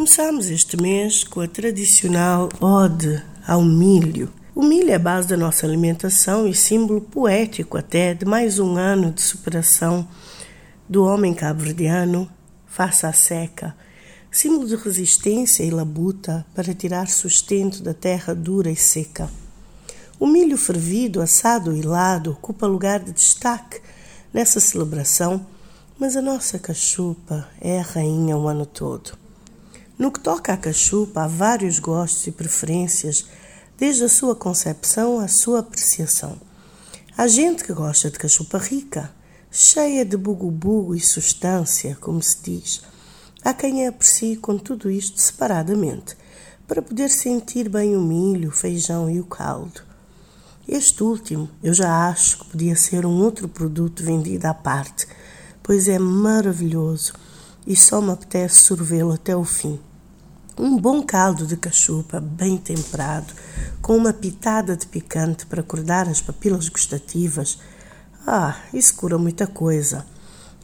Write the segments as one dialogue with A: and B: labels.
A: Começamos este mês com a tradicional ode ao milho. O milho é a base da nossa alimentação e símbolo poético até de mais um ano de superação do homem cabo-verdiano face à seca, símbolo de resistência e labuta para tirar sustento da terra dura e seca. O milho fervido, assado e lado ocupa lugar de destaque nessa celebração, mas a nossa cachupa é a rainha o ano todo. No que toca à cachupa, há vários gostos e preferências, desde a sua concepção à sua apreciação. Há gente que gosta de cachupa rica, cheia de bugo-bugo e substância, como se diz. Há quem a aprecie com tudo isto separadamente, para poder sentir bem o milho, o feijão e o caldo. Este último eu já acho que podia ser um outro produto vendido à parte, pois é maravilhoso e só me apetece sorvê-lo até o fim. Um bom caldo de cachupa, bem temperado, com uma pitada de picante para acordar as papilas gustativas. Ah, isso cura muita coisa.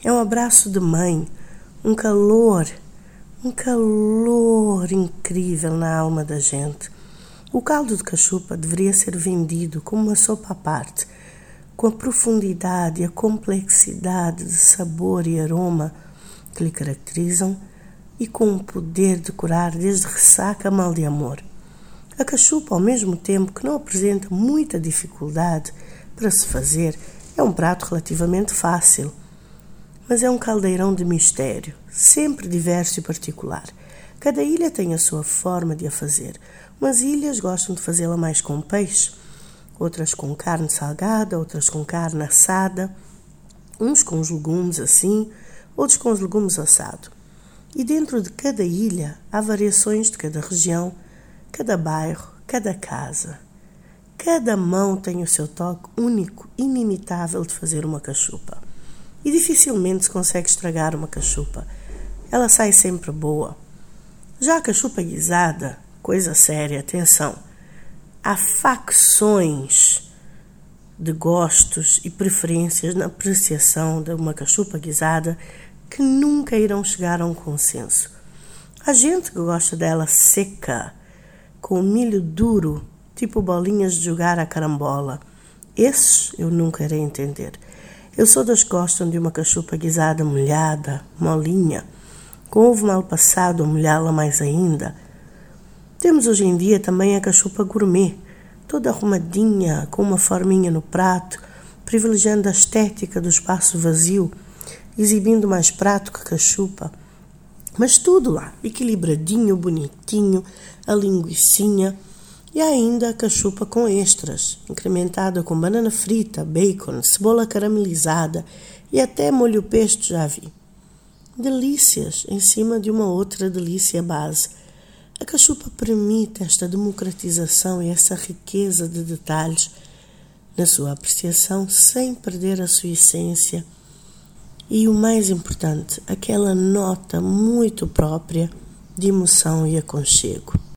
A: É um abraço de mãe, um calor, um calor incrível na alma da gente. O caldo de cachupa deveria ser vendido como uma sopa à parte, com a profundidade e a complexidade de sabor e aroma que lhe caracterizam e com o poder de curar desde ressaca a mal de amor. A cachupa, ao mesmo tempo que não apresenta muita dificuldade para se fazer, é um prato relativamente fácil, mas é um caldeirão de mistério, sempre diverso e particular. Cada ilha tem a sua forma de a fazer. Umas ilhas gostam de fazê-la mais com peixe, outras com carne salgada, outras com carne assada, uns com os legumes assim, outros com os legumes assado. E dentro de cada ilha há variações de cada região, cada bairro, cada casa. Cada mão tem o seu toque único, inimitável de fazer uma cachupa. E dificilmente se consegue estragar uma cachupa. Ela sai sempre boa. Já a cachupa guisada, coisa séria, atenção. Há facções de gostos e preferências na apreciação de uma cachupa guisada que nunca irão chegar a um consenso. Há gente que gosta dela seca, com milho duro, tipo bolinhas de jogar a carambola. Esses eu nunca irei entender. Eu sou das que gostam de uma cachupa guisada molhada, molinha, com ovo mal passado ou molhá-la mais ainda. Temos hoje em dia também a cachupa gourmet, toda arrumadinha, com uma forminha no prato, privilegiando a estética do espaço vazio exibindo mais prato que cachupa. Mas tudo lá, equilibradinho, bonitinho, a linguiçinha e ainda a cachupa com extras, incrementada com banana frita, bacon, cebola caramelizada e até molho pesto já vi. Delícias em cima de uma outra delícia base. A cachupa permite esta democratização e essa riqueza de detalhes na sua apreciação sem perder a sua essência e o mais importante, aquela nota muito própria de emoção e aconchego.